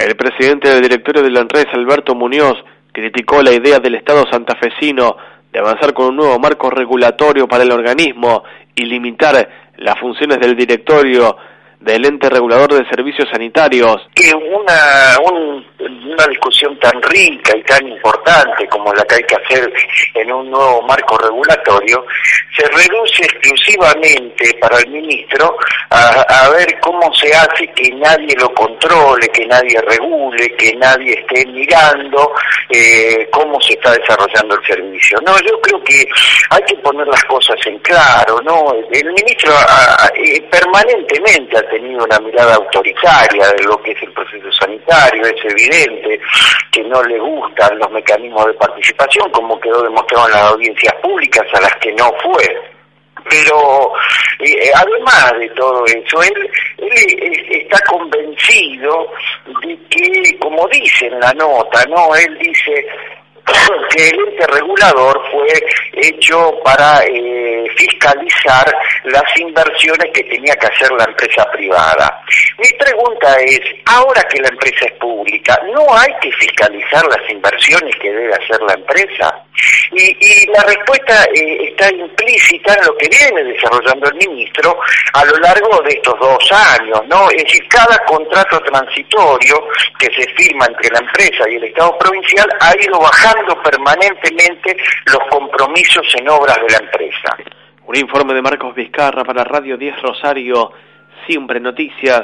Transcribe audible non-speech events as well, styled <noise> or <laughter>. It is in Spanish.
El presidente del directorio de la Alberto Muñoz, criticó la idea del Estado santafesino de avanzar con un nuevo marco regulatorio para el organismo y limitar las funciones del directorio del ente regulador de servicios sanitarios. Que una, una discusión tan rica y tan importante como la que hay que hacer en un nuevo marco regulatorio se reduce exclusivamente para el ministro a, ver cómo se hace que nadie lo controle, que nadie regule, que nadie esté mirando eh, cómo se está desarrollando el servicio. No, yo creo que hay que poner las cosas en claro, ¿no? El ministro eh, permanentemente ha tenido una mirada autoritaria de lo que es el proceso sanitario, es evidente que no le gustan los mecanismos de participación, como quedó demostrado en las audiencias públicas a las que no fue. Además de todo eso, él, él está convencido de que, como dice en la nota, no, él dice <coughs> que el ente regulador fue hecho para eh, fiscalizar las inversiones que tenía que hacer la empresa privada. Mi pregunta es, ahora que la empresa es pública, ¿no hay que fiscalizar las inversiones que debe hacer la empresa? Y, la respuesta eh, está implícita en lo que viene desarrollando el ministro a lo largo de estos dos años, ¿no? Es decir, cada contrato transitorio que se entre la empresa y el Estado provincial ha ido bajando permanentemente los compromisos en obras de la empresa. Un informe de Marcos Vizcarra para Radio 10 Rosario, siempre noticias.